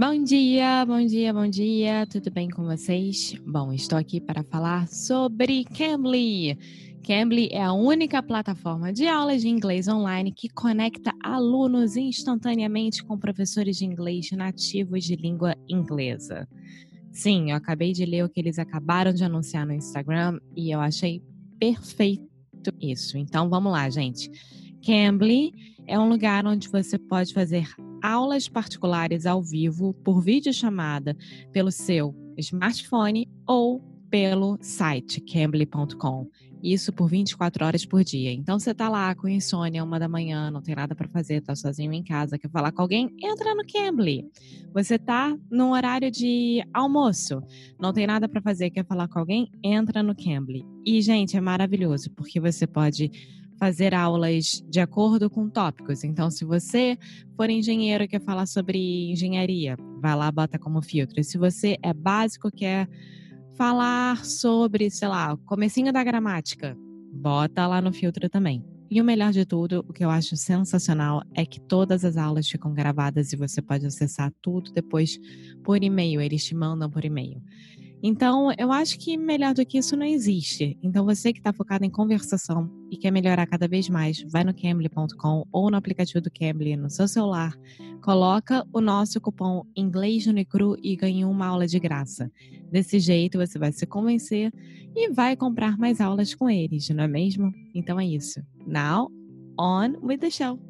Bom dia, bom dia, bom dia, tudo bem com vocês? Bom, estou aqui para falar sobre Cambly. Cambly é a única plataforma de aulas de inglês online que conecta alunos instantaneamente com professores de inglês nativos de língua inglesa. Sim, eu acabei de ler o que eles acabaram de anunciar no Instagram e eu achei perfeito isso. Então vamos lá, gente. Cambly é um lugar onde você pode fazer aulas particulares ao vivo por videochamada pelo seu smartphone ou pelo site cambly.com. Isso por 24 horas por dia. Então você tá lá com insônia, uma da manhã, não tem nada para fazer, tá sozinho em casa, quer falar com alguém, entra no Cambly. Você tá no horário de almoço, não tem nada para fazer, quer falar com alguém, entra no Cambly. E gente, é maravilhoso, porque você pode fazer aulas de acordo com tópicos. Então, se você for engenheiro e quer falar sobre engenharia, vai lá, bota como filtro. E se você é básico, quer falar sobre, sei lá, comecinho da gramática, bota lá no filtro também. E o melhor de tudo, o que eu acho sensacional é que todas as aulas ficam gravadas e você pode acessar tudo depois por e-mail, eles te mandam por e-mail. Então, eu acho que melhor do que isso não existe. Então, você que está focado em conversação e quer melhorar cada vez mais, vai no Cambly.com ou no aplicativo do Cambly no seu celular, coloca o nosso cupom Inglês Unicru e ganha uma aula de graça. Desse jeito, você vai se convencer e vai comprar mais aulas com eles, não é mesmo? Então é isso. Now, on with the show!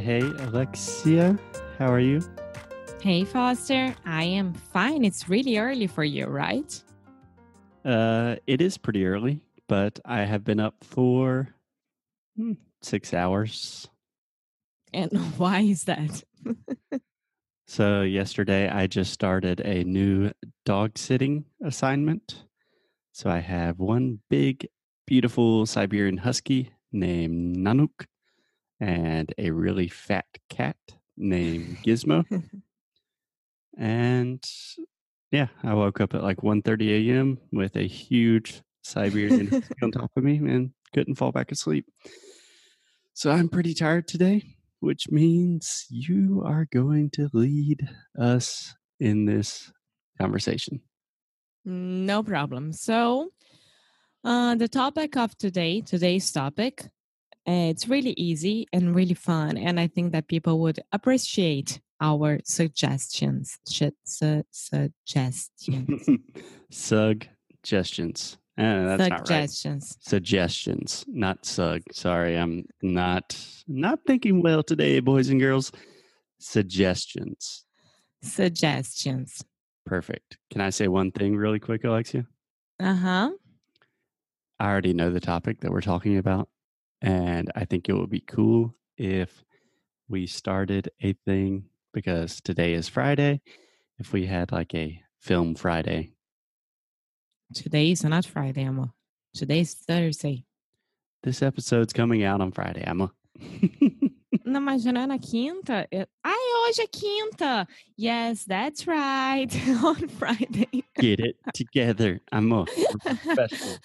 Hey, Alexia, how are you? Hey, Foster. I am fine. It's really early for you, right? Uh, it is pretty early, but I have been up for hmm, six hours. And why is that? so, yesterday I just started a new dog sitting assignment. So, I have one big, beautiful Siberian Husky named Nanuk and a really fat cat named Gizmo. and yeah, I woke up at like 1.30 a.m. with a huge Siberian on top of me and couldn't fall back asleep. So I'm pretty tired today, which means you are going to lead us in this conversation. No problem. So, uh, the topic of today, today's topic, it's really easy and really fun. And I think that people would appreciate our suggestions. Su- su- suggestions. suggestions. Uh, that's suggestions. Not right. Suggestions, not sug. Sorry, I'm not not thinking well today, boys and girls. Suggestions. Suggestions. Perfect. Can I say one thing really quick, Alexia? Uh huh. I already know the topic that we're talking about. And I think it would be cool if we started a thing because today is Friday. If we had like a film Friday. Today is not Friday, Emma. Today's Thursday. This episode's coming out on Friday, Emma. Não, mas não é na quinta? Ai, hoje é quinta. Yes, that's right. On Friday. Get it together. I'm a professional.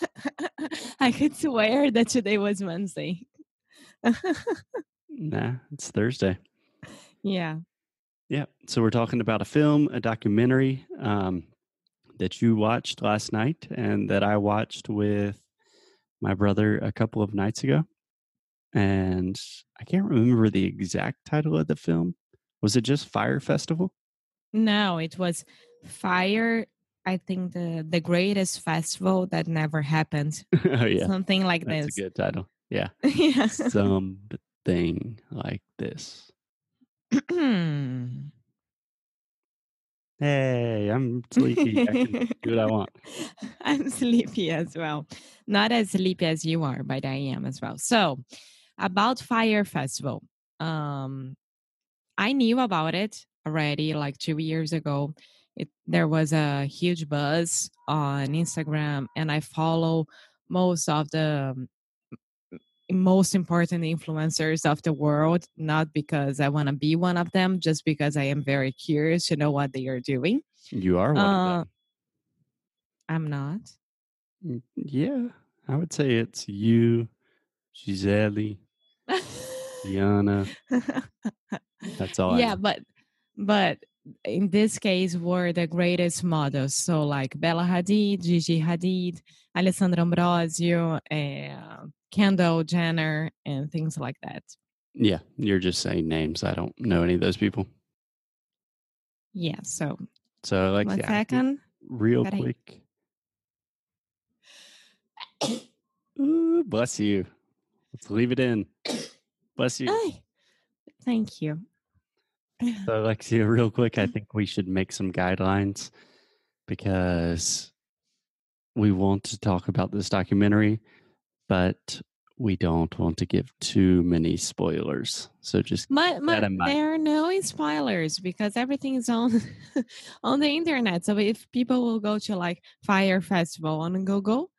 I could swear that today was Wednesday. nah, it's Thursday. Yeah. Yeah. So we're talking about a film, a documentary um, that you watched last night and that I watched with my brother a couple of nights ago and I can't remember the exact title of the film. Was it just Fyre Festival? No, it was Fyre. I think the the greatest festival that never happened. oh yeah, something like That's this. a good title. Yeah, yeah, something like this. hey, I'm sleepy. I can do what I want. I'm sleepy as well. Not as sleepy as you are, but I am as well. So, about Fyre Festival. um, I knew about it already like two years ago. It, there was a huge buzz on Instagram, and I follow most of the most important influencers of the world, not because I want to be one of them, just because I am very curious to know what they are doing. You are one Uh, of them. I'm not. Yeah, I would say it's you, Gisele, Diana. That's all yeah, but but in this case were the greatest models. So like Bella Hadid, Gigi Hadid, Alessandra Ambrosio, uh, Kendall Jenner, and things like that. Yeah, you're just saying names. I don't know any of those people. Yeah. So So, like, one yeah, second. real quick. Ooh, bless you. Let's leave it in. Bless you. Thank you. So, Alexia, real quick, I mm. think we should make some guidelines because we want to talk about this documentary, but we don't want to give too many spoilers. So, just in mind. there are no spoilers because everything is on on the internet. So if people will go to like Fyre Festival on Google,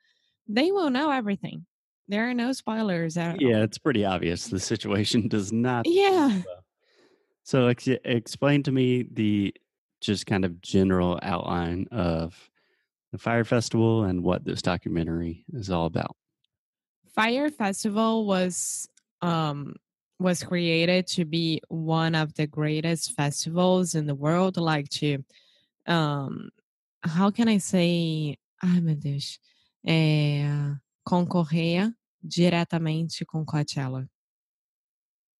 they will know everything. There are no spoilers at all. yeah, it's pretty obvious. The situation does not. Yeah. So, Alexia, explain to me the just kind of general outline of the Fyre Festival and what this documentary is all about. Fyre Festival was um was created to be one of the greatest festivals in the world, like to um how can I say ai meu Deus é, concorrer diretamente com Coachella.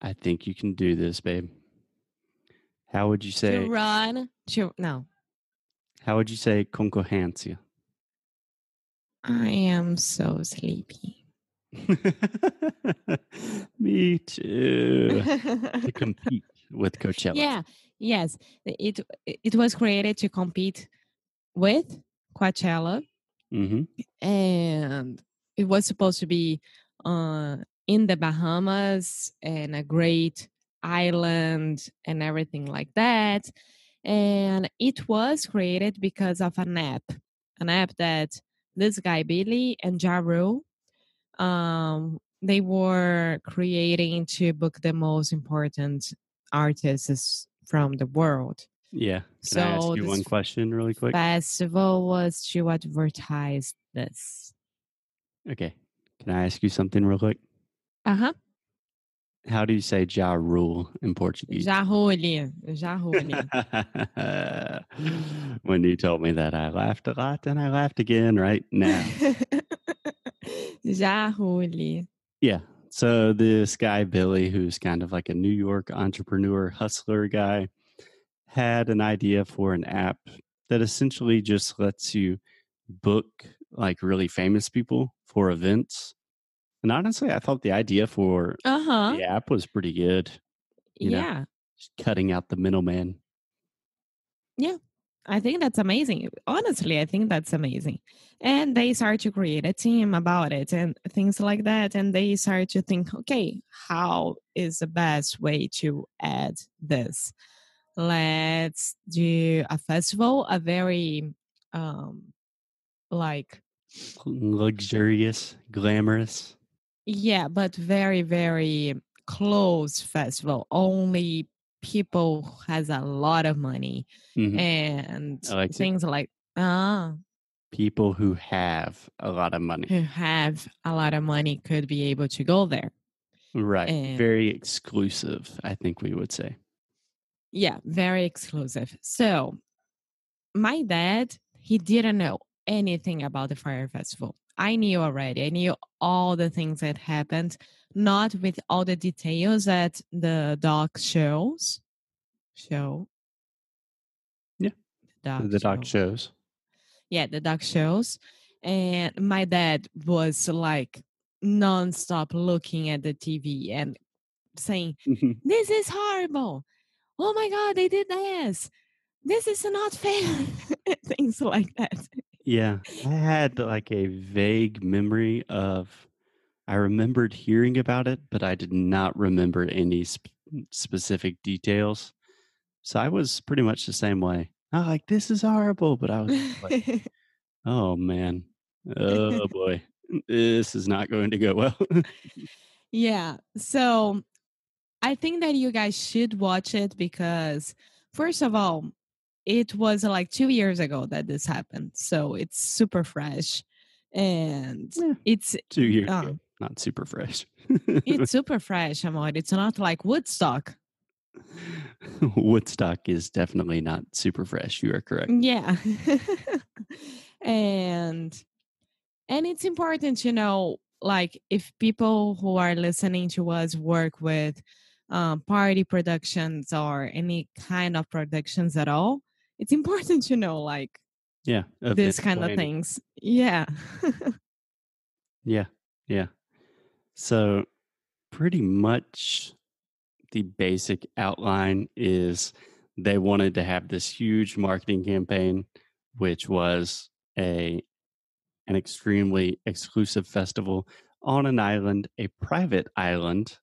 I think you can do this, babe. How would you To say? run to no. How would you say concorrência? I am so sleepy. Me too. to compete with Coachella. yeah, yes. It it was created to compete with Coachella hmm and it was supposed to be uh, in the Bahamas and a great island and everything like that. And it was created because of an app, an app that this guy Billy and Ja Rule, um, they were creating to book the most important artists from the world. Yeah. Can I ask So you one question really quick? festival was to advertise this. Okay. Can I ask you something real quick? Uh huh. How do you say Ja Rule in Portuguese? Já rolhe, já rolhe. when you told me that, I laughed a lot and I laughed again right now. já rolhe. Yeah. So this guy, Billy, who's kind of like a New York entrepreneur hustler guy, had an idea for an app that essentially just lets you book like really famous people for events. And honestly, I thought the idea for Uh huh. the app was pretty good. you know. Yeah. Just cutting out the middleman. Yeah. I think that's amazing. Honestly, I think that's amazing. And they start to create a team about it and things like that. And they start to think, okay, how is the best way to add this? Let's do a festival, a very um like Luxurious, glamorous. Yeah, but very, very close festival. Only people has a lot of money Mhm. and like it. things like ah People who have a lot of money. who have a lot of money could be able to go there. Right. And- Very exclusive, I think we would say. Yeah, very exclusive. So my dad, he didn't know anything about the Fyre festival. I knew already. I knew all the things that happened, not with all the details that the doc shows. Show. Yeah, Doc the doc show. shows. Yeah, the doc shows. And my dad was like nonstop looking at the TV and saying, this is horrible. Oh my God, they did this. This is not fair. Things like that. Yeah. I had like a vague memory of, I remembered hearing about it, but I did not remember any sp- mm, specific details. So I was pretty much the same way. I like this is horrible, but I was like, oh man, oh boy, this is not going to go well. yeah. So I think that you guys should watch it because, first of all, it was like two years ago that this happened. So it's super fresh. And Yeah. it's Two years uh, ago, not super fresh. it's super fresh, amor. It's not like Woodstock. Woodstock is definitely not super fresh. You are correct. Yeah. and and it's important to know like if people who are listening to us work with um, party productions or any kind of productions at all, it's important to know like Yeah. this kind of things. Yeah. Yeah. Yeah. So, pretty much the basic outline is they wanted to have this huge marketing campaign, which was a an extremely exclusive festival on an island, a private island.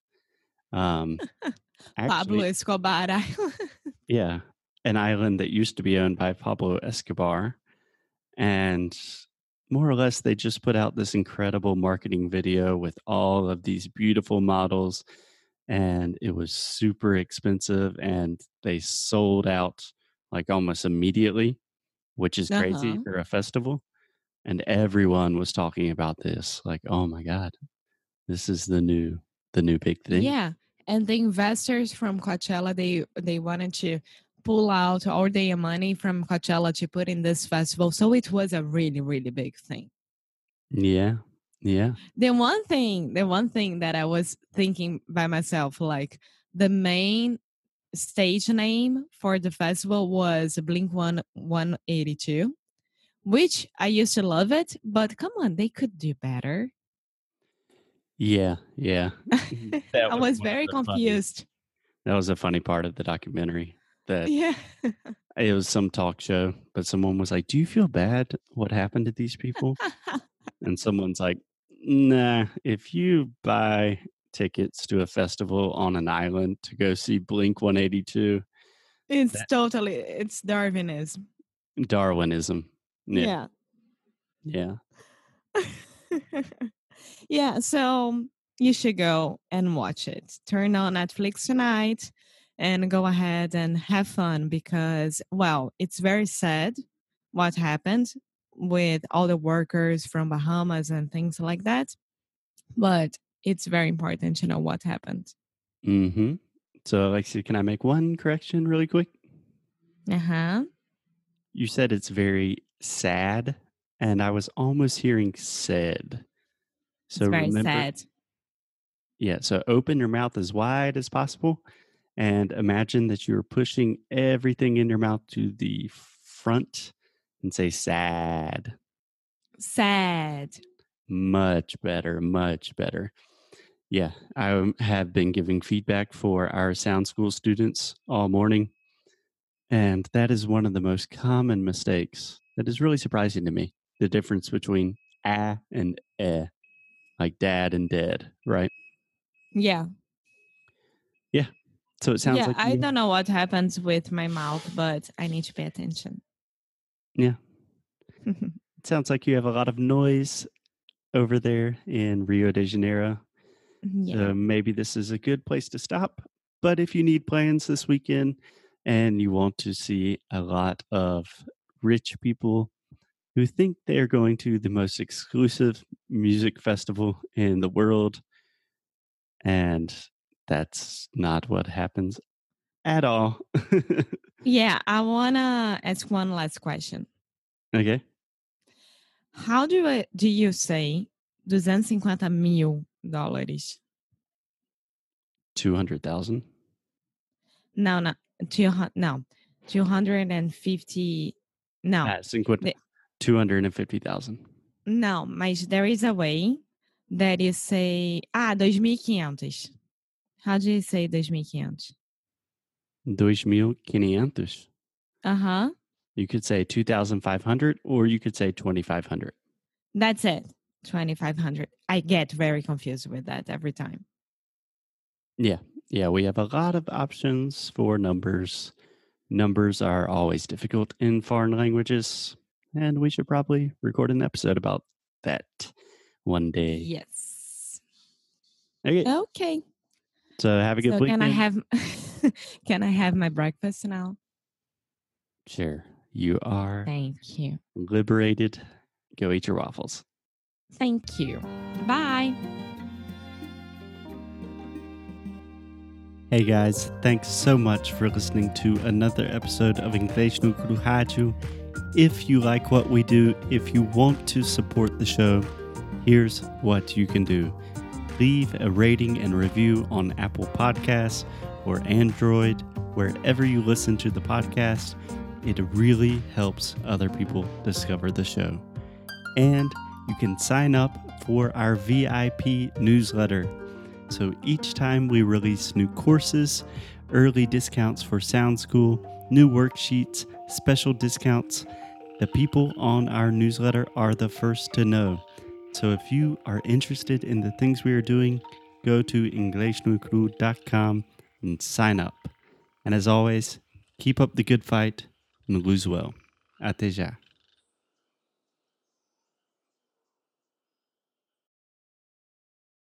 Um, Pablo Escobar Island. yeah, an island that used to be owned by Pablo Escobar. And more or less, they just put out this incredible marketing video with all of these beautiful models. And it was super expensive. And they sold out like almost immediately, which is crazy Uh-huh. for a festival. And everyone was talking about this like, oh my God, this is the new, the new big thing. Yeah, and the investors from Coachella they they wanted to pull out all their money from Coachella to put in this festival, so it was a really really big thing. Yeah. Yeah. The one thing, the one thing that I was thinking by myself, like the main stage name for the festival was Blink One One Eighty Two, which I used to love it, but come on, they could do better. Yeah. Yeah. That I was was very the funny- confused. That was a funny part of the documentary. That Yeah. it was some talk show, but someone was like, "Do you feel bad? What happened to these people?" and someone's like, "Nah. If you buy tickets to a festival on an island to go see Blink One Eighty Two, It's That- totally it's Darwinism. Darwinism. Yeah, Yeah. yeah, yeah, so you should go and watch it. Turn on Netflix tonight and go ahead and have fun because well, it's very sad what happened with all the workers from Bahamas and things like that. But it's very important to know what happened. Mm-hmm. So, Alexia, can I make one correction really quick? Uh-huh. You said it's very sad, and I was almost hearing said. So it's very remember, sad. Yeah. So open your mouth as wide as possible and imagine that you're pushing everything in your mouth to the front and say sad. Sad. Much better. Much better. Yeah. I have been giving feedback for our sound school students all morning. And that is one of the most common mistakes that is really surprising to me. The difference between ah and eh, like dad and dead, right? Yeah. So it sounds yeah, like I you- don't know what happens with my mouth, but I need to pay attention. Yeah. It sounds like you have a lot of noise over there in Rio de Janeiro. yeah. So maybe this is a good place to stop. But if you need plans this weekend and you want to see a lot of rich people who think they are going to the most exclusive music festival in the world, and that's not what happens at all. Yeah, I wanna ask one last question. okay. How do I, do you say 250 mil dólares? 200,000. No, no, two hundred. No, two hundred and fifty. No, Ah, 50, the- 250,000. não. Mas there is a way that you say ah 2.500. How do you say 2.500? 2,500. Uh huh. You could say 2,500 or you could say 2,500. That's it. 2,500. I get very confused with that every time. Yeah. yeah, we have a lot of options for numbers. Numbers are always difficult in foreign languages, and we should probably record an episode about that one day. Yes. Okay, Okay. So have a good So weekend. can I have can I have my breakfast now? Sure, you are Thank you. liberated. Go eat your waffles. Thank you. Bye. Hey guys, thanks so much for listening to another episode of Inglês no Rádio. If you like what we do, if you want to support the show, here's what you can do. Leave a rating and review on Apple Podcasts or Android, wherever you listen to the podcast. It really helps other people discover the show. And you can sign up for our VIP newsletter. So each time we release new courses, early discounts for Sound School, new worksheets, special discounts, the people on our newsletter are the first to know. So if you are interested in the things we are doing, go to inglesnuecru.com and sign up. And as always, keep up the good fight and lose well. Até já.